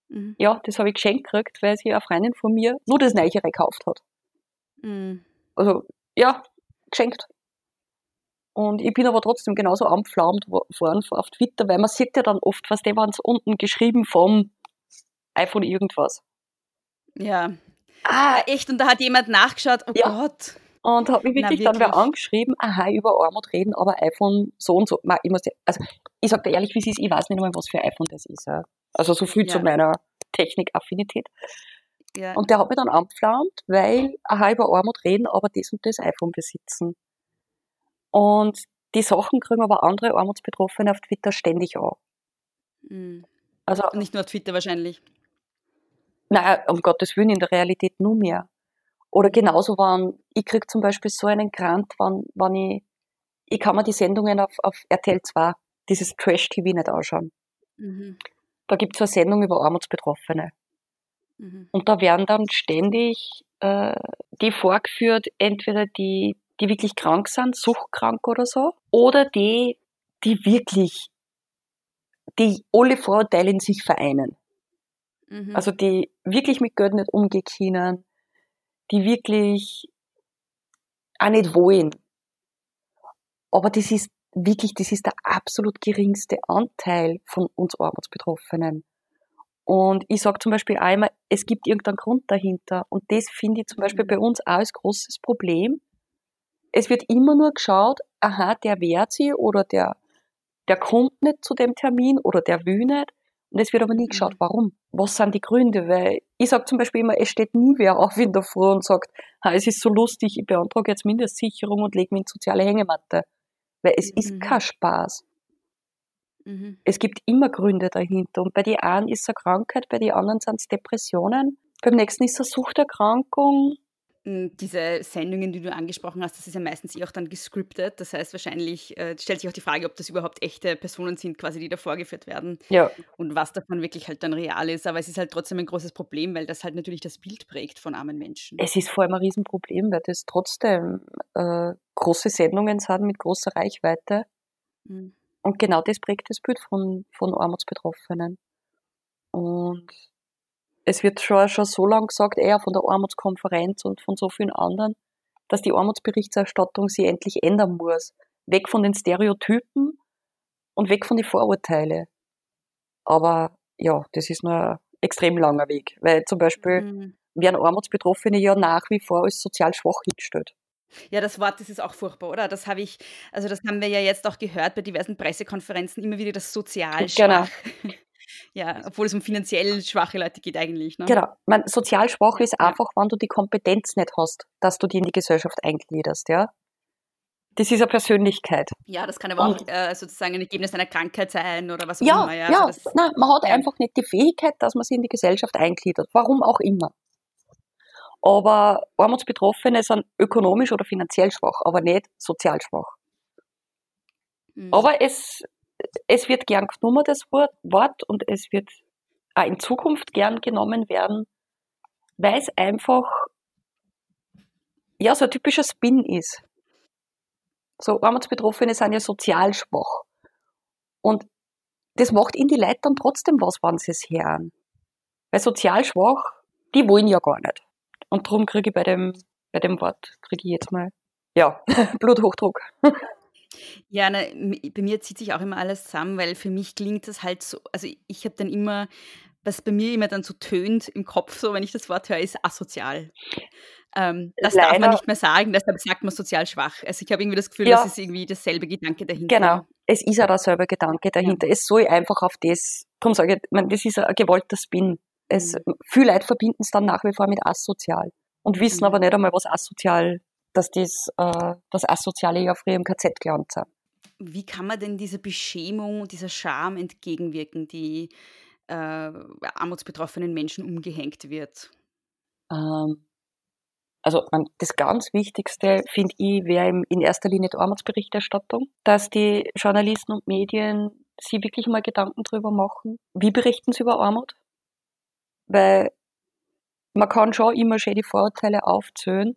Mhm. Ja, das habe ich geschenkt gekriegt, weil sie eine Freundin von mir nur das Neichere gekauft hat. Mhm. Also, ja, geschenkt. Und ich bin aber trotzdem genauso anpflaumt worden auf Twitter, weil man sieht ja dann oft, was die waren unten geschrieben vom iPhone irgendwas. Ja. Ah, echt, und da hat jemand nachgeschaut, oh ja. Gott. Und hat mich wirklich, Na, wirklich? dann wer angeschrieben, aha, über Armut reden, aber iPhone so und so. Ich muss, also, ich sag dir ehrlich, wie es ist, ich weiß nicht mal, was für ein iPhone das ist. Ja. Also so viel ja. zu meiner Technikaffinität. Ja. Und der hat mich dann angepflaumt, weil aha, über Armut reden, aber das und das iPhone besitzen. Und die Sachen kriegen aber andere Armutsbetroffene auf Twitter ständig an. Mhm. Also, nicht nur auf Twitter wahrscheinlich. Naja, um Gottes Willen, in der Realität nur mehr. Oder genauso, wenn, ich krieg zum Beispiel so einen Grant, wenn, wenn ich, ich kann mir die Sendungen auf, auf RTL 2, dieses Trash-TV nicht anschauen. Mhm. Da gibt es eine Sendung über Armutsbetroffene. Mhm. Und da werden dann ständig äh, die vorgeführt, entweder die, die wirklich krank sind, suchtkrank oder so, oder die, die wirklich, die alle Vorurteile in sich vereinen. Mhm. Also die wirklich mit Geld nicht umgehen können, die wirklich auch nicht wollen. Aber das ist wirklich, das ist der absolut geringste Anteil von uns Armutsbetroffenen. Und ich sage zum Beispiel einmal, es gibt irgendeinen Grund dahinter. Und das finde ich zum Beispiel mhm. bei uns auch als großes Problem. Es wird immer nur geschaut, aha, der wehrt sich oder der, der kommt nicht zu dem Termin oder der will nicht. Und es wird aber nie geschaut, mhm. warum. Was sind die Gründe? Weil ich sage zum Beispiel immer, es steht nie wer auf in der Früh und sagt, ha, es ist so lustig, ich beantrage jetzt Mindestsicherung und lege mich in soziale Hängematte. Weil es mhm. ist kein Spaß. Mhm. Es gibt immer Gründe dahinter. Und bei den einen ist es eine Krankheit, bei den anderen sind es Depressionen. Beim nächsten ist es eine Suchterkrankung. Diese Sendungen, die du angesprochen hast, das ist ja meistens eh auch dann gescriptet. Das heißt, wahrscheinlich äh, stellt sich auch die Frage, ob das überhaupt echte Personen sind, quasi, die da vorgeführt werden. Ja. Und was davon wirklich halt dann real ist. Aber es ist halt trotzdem ein großes Problem, weil das halt natürlich das Bild prägt von armen Menschen. Es ist vor allem ein Riesenproblem, weil das trotzdem äh, große Sendungen sind mit großer Reichweite. Mhm. Und genau das prägt das Bild von, von Armutsbetroffenen. Und es wird schon, schon so lange gesagt, eher von der Armutskonferenz und von so vielen anderen, dass die Armutsberichterstattung sich endlich ändern muss. Weg von den Stereotypen und weg von den Vorurteilen. Aber ja, das ist nur ein extrem langer Weg. Weil zum Beispiel, mhm. werden Armutsbetroffene ja nach wie vor als sozial schwach hingestellt. Ja, das Wort, das ist auch furchtbar, oder? Das habe ich, also das haben wir ja jetzt auch gehört bei diversen Pressekonferenzen, immer wieder das sozial Genau. Ja, obwohl es um finanziell schwache Leute geht eigentlich. Ne? Genau. Man, sozial schwach ist einfach, wenn du die Kompetenz nicht hast, dass du die in die Gesellschaft eingliederst, ja. Das ist eine Persönlichkeit. Ja, das kann aber auch Und- äh, sozusagen ein Ergebnis einer Krankheit sein oder was auch Ja, immer. ja, Ja, also das, nein, man hat ja. einfach nicht die Fähigkeit, dass man sich in die Gesellschaft eingliedert. Warum auch immer. Aber Armutsbetroffene sind ökonomisch oder finanziell schwach, aber nicht sozial schwach. Mhm. Aber es, es wird gern genommen, das Wort, und es wird auch in Zukunft gern genommen werden, weil es einfach ja so ein typischer Spin ist. So Armutsbetroffene sind ja sozial schwach. Und das macht ihnen die Leute dann trotzdem was, wenn sie es hören. Weil sozial schwach, die wollen ja gar nicht. Und darum kriege ich bei dem, bei dem Wort, kriege ich jetzt mal, ja, Bluthochdruck. Ja, m- bei mir zieht sich auch immer alles zusammen, weil für mich klingt das halt so, also ich- habe dann immer, was bei mir immer dann so tönt im Kopf, so wenn ich das Wort höre, ist asozial. Ähm, das darf man Leider- nicht mehr sagen, deshalb sagt man sozial schwach. Also ich habe irgendwie das Gefühl, Ja. das ist irgendwie dasselbe Gedanke dahinter. Genau. Es ist auch derselbe Gedanke dahinter. Es soll einfach auf das, darum sage ich, ich meine, das ist ein gewollter Spin. Es, Mhm. Viele Leute verbinden es dann nach wie vor mit asozial und wissen Mhm. aber nicht einmal, was asozial, dass das, äh, das Asoziale ja früher im KZ gelernt sind. Wie kann man denn dieser Beschämung, dieser Scham entgegenwirken, die äh, armutsbetroffenen Menschen umgehängt wird? Ähm, also das ganz Wichtigste, finde ich, wäre in erster Linie die Armutsberichterstattung, dass die Journalisten und Medien sich wirklich mal Gedanken drüber machen, wie berichten sie über Armut? Weil man kann schon immer schön die Vorurteile aufzählen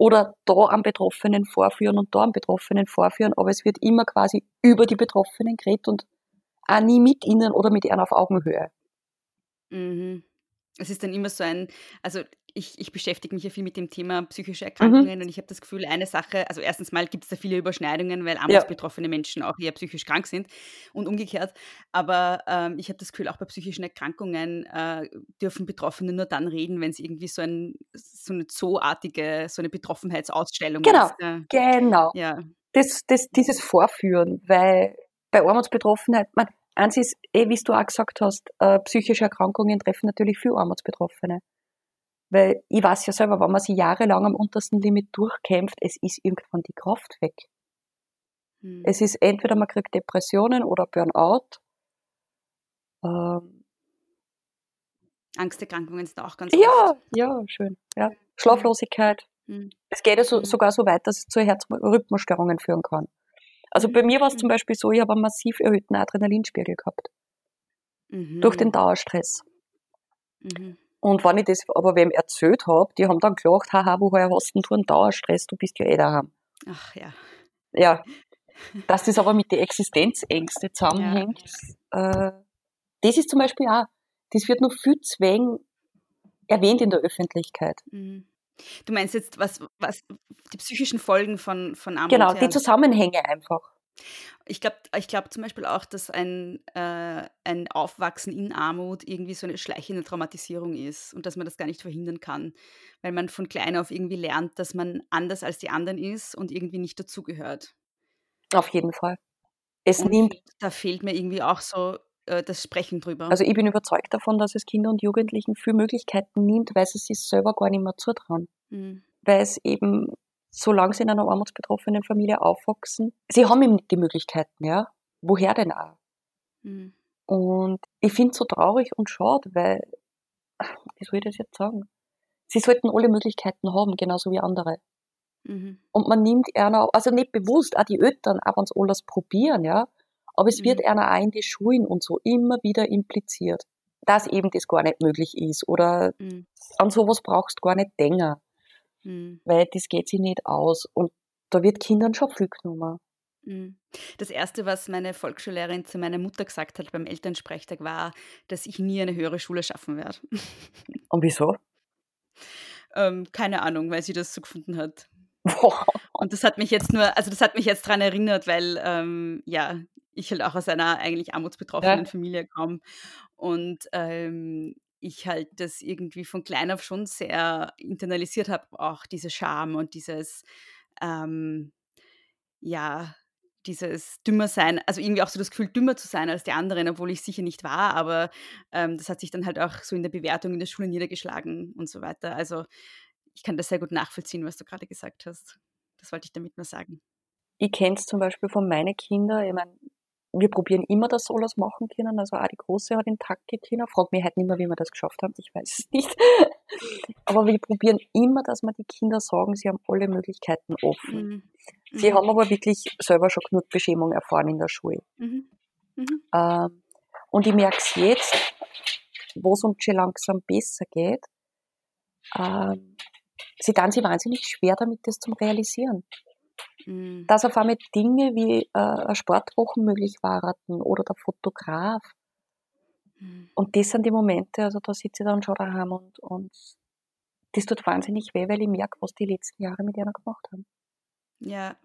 oder da am Betroffenen vorführen und da am Betroffenen vorführen, aber es wird immer quasi über die Betroffenen geredet und auch nie mit ihnen oder mit ihnen auf Augenhöhe. Mhm. Es ist dann immer so ein, also ich, ich beschäftige mich ja viel mit dem Thema psychische Mhm. Erkrankungen und ich habe das Gefühl, eine Sache, also erstens mal gibt es da viele Überschneidungen, weil armutsbetroffene Menschen auch eher psychisch krank sind und umgekehrt. Aber ähm, ich habe das Gefühl, auch bei psychischen Erkrankungen äh, dürfen Betroffene nur dann reden, wenn es irgendwie so, ein, so eine zooartige, so eine Betroffenheitsausstellung Genau. ist. Ja. Genau. ja. das, das, dieses Vorführen, weil bei Armutsbetroffenheit, man, eins ist, eh, wie du auch gesagt hast, äh, psychische Erkrankungen treffen natürlich viel Armutsbetroffene. Weil ich weiß ja selber, wenn man sich jahrelang am untersten Limit durchkämpft, es ist irgendwann die Kraft weg. Hm. Es ist entweder man kriegt Depressionen oder Burnout. Ähm, Angsterkrankungen sind auch ganz ja, oft. ja, schön. Ja. Schlaflosigkeit. Hm. Es geht ja so, Mhm. sogar so weit, dass es zu Herzrhythmusstörungen führen kann. Also bei mir war es zum Mhm. Beispiel so, ich habe einen massiv erhöhten Adrenalinspiegel gehabt. Mhm. Durch den Dauerstress. Mhm. Und wenn ich das aber wem erzählt habe, die haben dann gelacht, haha, woher hast denn du einen Dauerstress? Du bist ja eh daheim. Ach ja. Ja. Dass das aber mit den Existenzängsten zusammenhängt, äh, das ist zum Beispiel auch, das wird noch viel zu wenig erwähnt in der Öffentlichkeit. Mhm. Du meinst jetzt, was, was die psychischen Folgen von, von Armut? Genau, ja. die Zusammenhänge einfach. Ich glaube ich glaub zum Beispiel auch, dass ein, äh, ein Aufwachsen in Armut irgendwie so eine schleichende Traumatisierung ist und dass man das gar nicht verhindern kann, weil man von klein auf irgendwie lernt, dass man anders als die anderen ist und irgendwie nicht dazugehört. Auf jeden Fall. Es Und nimmt, da fehlt mir irgendwie auch so äh, das Sprechen drüber. also ich bin überzeugt davon, dass es Kinder und Jugendlichen viel Möglichkeiten nimmt, weil sie sich selber gar nicht mehr zutrauen. Mhm. weil es eben, solange sie in einer armutsbetroffenen Familie aufwachsen, sie haben eben nicht die Möglichkeiten, ja. Woher denn auch? Mhm. Und ich finde es so traurig und schade, weil, wie soll ich das jetzt sagen? Sie sollten alle Möglichkeiten haben, genauso wie andere. Mhm. Und man nimmt einer, also nicht bewusst, auch die Eltern, auch wenn sie alles probieren, ja. Aber es wird Mhm. einer auch in die Schulen und so immer wieder impliziert, dass eben das gar nicht möglich ist oder Mhm. an sowas brauchst du gar nicht denken Mhm. weil das geht sich nicht aus. Und da wird Kindern schon viel genommen. Mhm. Das Erste, was meine Volksschullehrerin zu meiner Mutter gesagt hat beim Elternsprechtag, war, dass ich nie eine höhere Schule schaffen werde. Und wieso? ähm, keine Ahnung, weil sie das so gefunden hat. Und das hat mich jetzt nur, also das hat mich jetzt daran erinnert, weil ähm, ja, ich halt auch aus einer eigentlich armutsbetroffenen Ja. Familie komme. Und ähm, ich halt das irgendwie von klein auf schon sehr internalisiert habe, auch diese Scham und dieses, ähm, ja, dieses dümmer sein, also irgendwie auch so das Gefühl, dümmer zu sein als die anderen, obwohl ich sicher nicht war, aber ähm, das hat sich dann halt auch so in der Bewertung in der Schule niedergeschlagen und so weiter. Also ich kann das sehr gut nachvollziehen, was du gerade gesagt hast. Das wollte ich damit nur sagen. Ich kenne es zum Beispiel von meinen Kindern, ich meine, wir probieren immer, dass sie alles machen können. Also auch die Große hat in Takt können. Frag mich halt nicht mehr, wie wir das geschafft haben. Ich weiß es nicht. aber wir probieren immer, dass wir die Kinder sagen, sie haben alle Möglichkeiten offen. Mhm. Sie mhm. haben aber wirklich selber schon genug Beschämung erfahren in der Schule. Mhm. Ähm, und ich merke es jetzt, wo es uns schon langsam besser geht. Ähm, sie dann sie wahnsinnig schwer damit, das zu realisieren. Mhm. Dass auf einmal Dinge wie äh, Sportwochen möglich waren oder der Fotograf. Mhm. Und das sind die Momente, also da sitze ich dann schon daheim und, und das tut wahnsinnig weh, weil ich merke, was die letzten Jahre mit ihnen gemacht haben. Ja,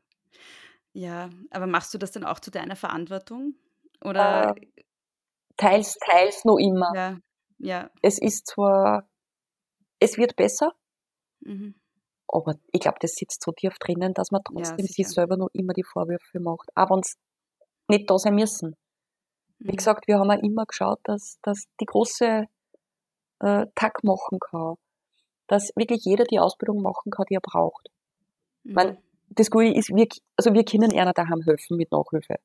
ja, aber machst du das dann auch zu deiner Verantwortung? Oder? Äh, teils, teils noch immer. Ja, ja. Es ist zwar, es wird besser, mhm. Aber ich glaube, das sitzt so tief drinnen, dass man trotzdem ja, sich selber noch immer die Vorwürfe macht. Auch wenn es nicht da sein müssen. Mhm. Wie gesagt, wir haben auch immer geschaut, dass, dass die große äh, Tag machen kann. Dass wirklich jeder die Ausbildung machen kann, die er braucht. Mhm. Man, das Gute ist, wir, also wir können einer daheim helfen mit Nachhilfe.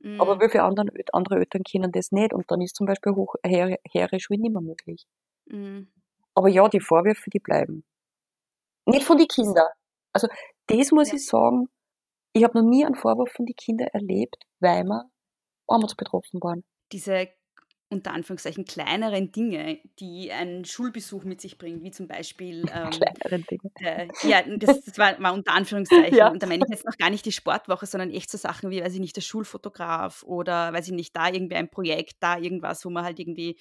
Mhm. Aber wie viele andere, andere Eltern können das nicht? Und dann ist zum Beispiel hoch, höhere, höhere Schule nicht mehr möglich. Mhm. Aber ja, die Vorwürfe, die bleiben. Nicht von den Kindern. Also das muss ja. ich sagen, ich habe noch nie einen Vorwurf von den Kindern erlebt, weil wir armutsbetroffen waren. Diese unter Anführungszeichen kleineren Dinge, die ein Schulbesuch mit sich bringt, wie zum Beispiel ähm, kleineren Dinge. Äh, ja, das, das war, war, unter Anführungszeichen. ja. Und da meine ich jetzt noch gar nicht die Sportwoche, sondern echt so Sachen wie, weiß ich nicht, der Schulfotograf oder weiß ich nicht, da irgendwie ein Projekt, da irgendwas, wo man halt irgendwie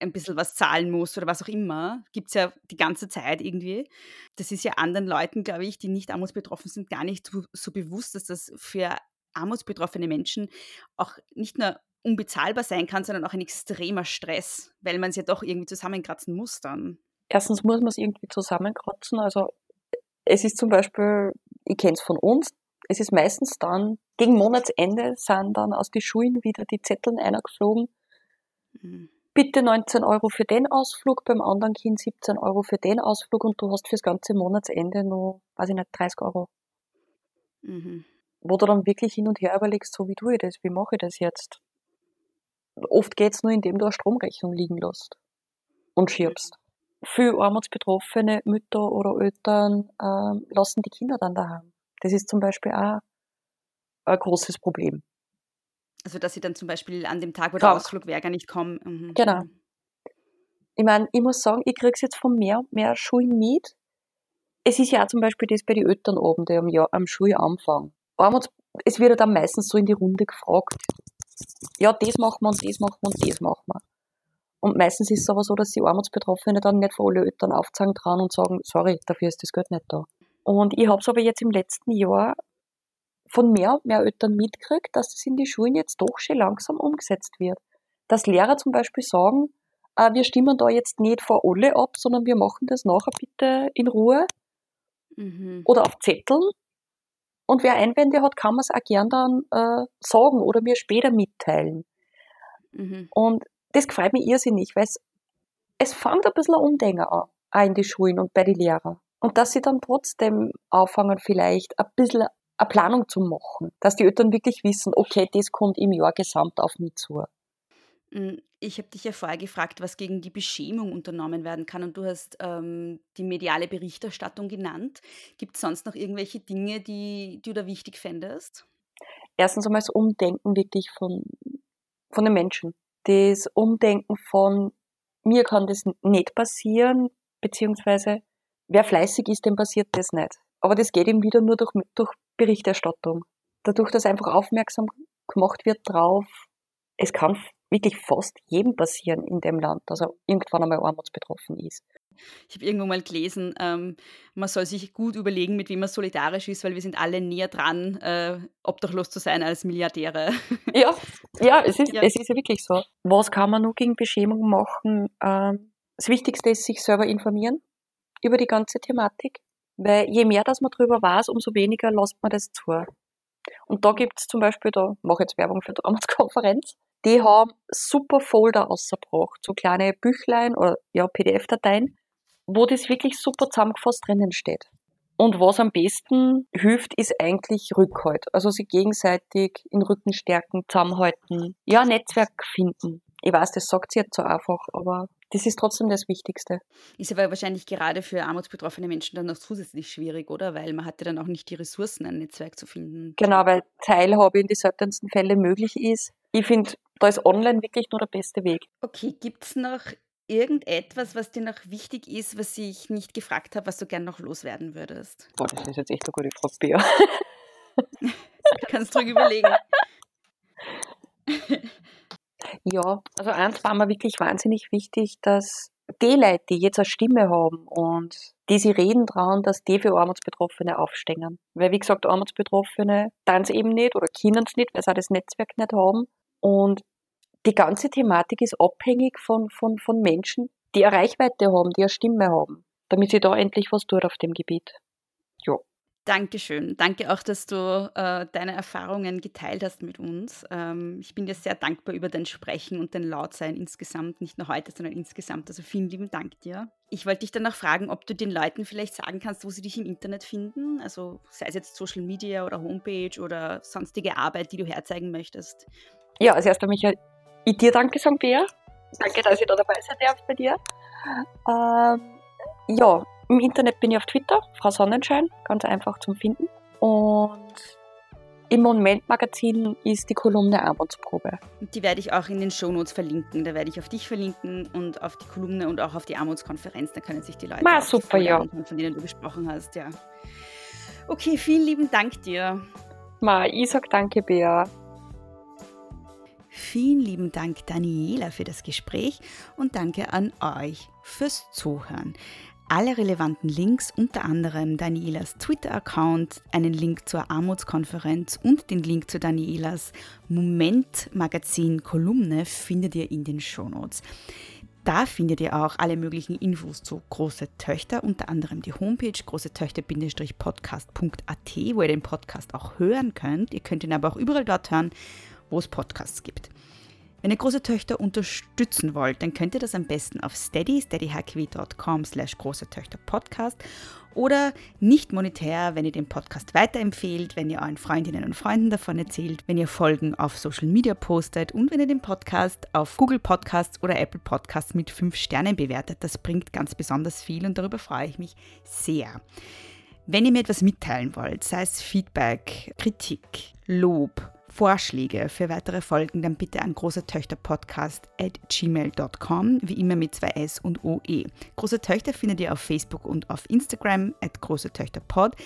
ein bisschen was zahlen muss oder was auch immer. Gibt es ja die ganze Zeit irgendwie. Das ist ja anderen Leuten, glaube ich, die nicht armutsbetroffen sind, gar nicht so, so bewusst, dass das für armutsbetroffene Menschen auch nicht nur unbezahlbar sein kann, sondern auch ein extremer Stress, weil man es ja doch irgendwie zusammenkratzen muss dann. Erstens muss man es irgendwie zusammenkratzen. Also es ist zum Beispiel, ich kenne es von uns, es ist meistens dann, gegen Monatsende sind dann aus den Schulen wieder die Zetteln eingeflogen. Mhm bitte 19 Euro für den Ausflug, beim anderen Kind 17 Euro für den Ausflug und du hast fürs ganze Monatsende nur, weiß ich nicht, 30 Euro. Mhm. Wo du dann wirklich hin und her überlegst, so wie tue ich das, wie mache ich das jetzt? Oft geht es nur, indem du eine Stromrechnung liegen lässt und schiebst. Für armutsbetroffene Mütter oder Eltern äh, lassen die Kinder dann daheim. Das ist zum Beispiel auch ein großes Problem. Also, dass sie dann zum Beispiel an dem Tag, wo der Ausflug wäre, gar nicht kommen. Mhm. Genau. Mhm. Ich meine, ich muss sagen, ich kriege es jetzt von mehr und mehr Schulen mit. Es ist ja auch zum Beispiel das bei den Eltern oben, die am, Jahr, am Schulanfang. Es wird ja dann meistens so in die Runde gefragt. Ja, das machen wir und das machen wir und das machen wir. Und meistens ist es aber so, dass die Armutsbetroffenen dann nicht für alle Eltern aufzeigen dran und sagen, sorry, dafür ist das Geld nicht da. Und ich habe es aber jetzt im letzten Jahr von mehr und mehr Eltern mitkriegt, dass das in die Schulen jetzt doch schon langsam umgesetzt wird. Dass Lehrer zum Beispiel sagen, äh, wir stimmen da jetzt nicht vor alle ab, sondern wir machen das nachher bitte in Ruhe mhm. oder auf Zetteln. Und wer Einwände hat, kann man es auch gern dann äh, sagen oder mir später mitteilen. Mhm. Und das freut mich irrsinnig, weil es, es fängt ein bisschen ein Umdenken an, auch in die Schulen und bei den Lehrern. Und dass sie dann trotzdem anfangen, vielleicht ein bisschen eine Planung zu machen, dass die Eltern wirklich wissen, okay, das kommt im Jahr gesamt auf mich zu. Hm, ich habe dich ja vorher gefragt, was gegen die Beschämung unternommen werden kann und du hast ähm, die mediale Berichterstattung genannt. Gibt es sonst noch irgendwelche Dinge, die, die du da wichtig fändest? Erstens einmal das Umdenken wirklich von, von den Menschen. Das Umdenken von mir kann das nicht passieren, beziehungsweise wer fleißig ist, dem passiert das nicht. Aber das geht eben wieder nur durch, durch Berichterstattung. Dadurch, dass einfach aufmerksam gemacht wird drauf, es kann wirklich fast jedem passieren in dem Land, dass er irgendwann einmal armutsbetroffen ist. Ich habe irgendwo mal gelesen, ähm, man soll sich gut überlegen, mit wem man solidarisch ist, weil wir sind alle näher dran, äh, obdachlos zu sein als Milliardäre. Ja, ja, es ist ja, es ist ja wirklich so. Was kann man nur gegen Beschämung machen? Ähm, das Wichtigste ist, sich selber informieren über die ganze Thematik, weil je mehr, dass man darüber weiß, umso weniger lässt man das zu. Und da gibt es zum Beispiel, da mache ich jetzt Werbung für die Armutskonferenz, die haben super Folder ausgebracht, so kleine Büchlein oder ja, PDF-Dateien, wo das wirklich super zusammengefasst drinnen steht. Und was am besten hilft, ist eigentlich Rückhalt. Also sich gegenseitig in Rücken stärken, zusammenhalten. Ja, Netzwerk finden. Ich weiß, das sagt sie jetzt so einfach, aber das ist trotzdem das Wichtigste. Ist aber wahrscheinlich gerade für armutsbetroffene Menschen dann noch zusätzlich schwierig, oder? Weil man hat ja dann auch nicht die Ressourcen, ein Netzwerk zu finden. Genau, weil Teilhabe in die seltensten Fälle möglich ist. Ich finde, da ist online wirklich nur der beste Weg. Okay, gibt es noch irgendetwas, was dir noch wichtig ist, was ich nicht gefragt habe, was du gern noch loswerden würdest? Boah, das ist jetzt echt eine gute Frage, Bea. Kannst du überlegen. ja, also eins war mir wirklich wahnsinnig wichtig, dass die Leute, die jetzt eine Stimme haben und die sie reden trauen, dass die für Armutsbetroffene aufstehen. Weil, wie gesagt, Armutsbetroffene tun es eben nicht oder können es nicht, weil sie auch das Netzwerk nicht haben. Und die ganze Thematik ist abhängig von, von, von Menschen, die eine Reichweite haben, die eine Stimme haben, damit sie da endlich was tut auf dem Gebiet. Dankeschön. Danke auch, dass du äh, deine Erfahrungen geteilt hast mit uns. Ähm, ich bin dir sehr dankbar über dein Sprechen und dein Lautsein insgesamt, nicht nur heute, sondern insgesamt. Also vielen lieben Dank dir. Ich wollte dich dann auch fragen, ob du den Leuten vielleicht sagen kannst, wo sie dich im Internet finden. Also sei es jetzt Social Media oder Homepage oder sonstige Arbeit, die du herzeigen möchtest. Ja, als erster Michael, ich dir danke, St. Bea. Danke, dass ich da dabei sein darf bei dir. Ähm, ja, im Internet bin ich auf Twitter, Frau Sonnenschein, ganz einfach zum Finden. Und im Moment-Magazin ist die Kolumne Armutsprobe. Die werde ich auch in den Shownotes verlinken. Da werde ich auf dich verlinken und auf die Kolumne und auch auf die Armutskonferenz. Da können sich die Leute Ma, super, ja. von denen du gesprochen hast. Ja. Okay, vielen lieben Dank dir. Ma, ich sag danke, Bea. Vielen lieben Dank, Daniela, für das Gespräch und danke an euch fürs Zuhören. Alle relevanten Links, unter anderem Danielas Twitter-Account, einen Link zur Armutskonferenz und den Link zu Danielas Moment-Magazin-Kolumne findet ihr in den Shownotes. Da findet ihr auch alle möglichen Infos zu Große Töchter, unter anderem die Homepage großetöchter-podcast.at, wo ihr den Podcast auch hören könnt. Ihr könnt ihn aber auch überall dort hören, wo es Podcasts gibt. Wenn ihr große Töchter unterstützen wollt, dann könnt ihr das am besten auf steady, steadyhq.com slash große Töchter Podcast oder nicht monetär, wenn ihr den Podcast weiterempfehlt, wenn ihr euren Freundinnen und Freunden davon erzählt, wenn ihr Folgen auf Social Media postet und wenn ihr den Podcast auf Google Podcasts oder Apple Podcasts mit 5 Sternen bewertet. Das bringt ganz besonders viel und darüber freue ich mich sehr. Wenn ihr mir etwas mitteilen wollt, sei es Feedback, Kritik, Lob, Vorschläge für weitere Folgen, dann bitte an großetöchterpodcast at gmail.com, wie immer mit zwei S und OE. Große Töchter findet ihr auf Facebook und auf Instagram at großetöchterpod.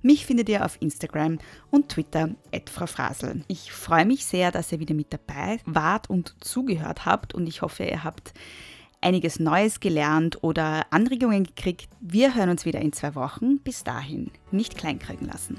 Mich findet ihr auf Instagram und Twitter at Frau Frasel. Ich freue mich sehr, dass ihr wieder mit dabei wart und zugehört habt und ich hoffe, ihr habt einiges Neues gelernt oder Anregungen gekriegt. Wir hören uns wieder in zwei Wochen. Bis dahin, nicht kleinkriegen lassen.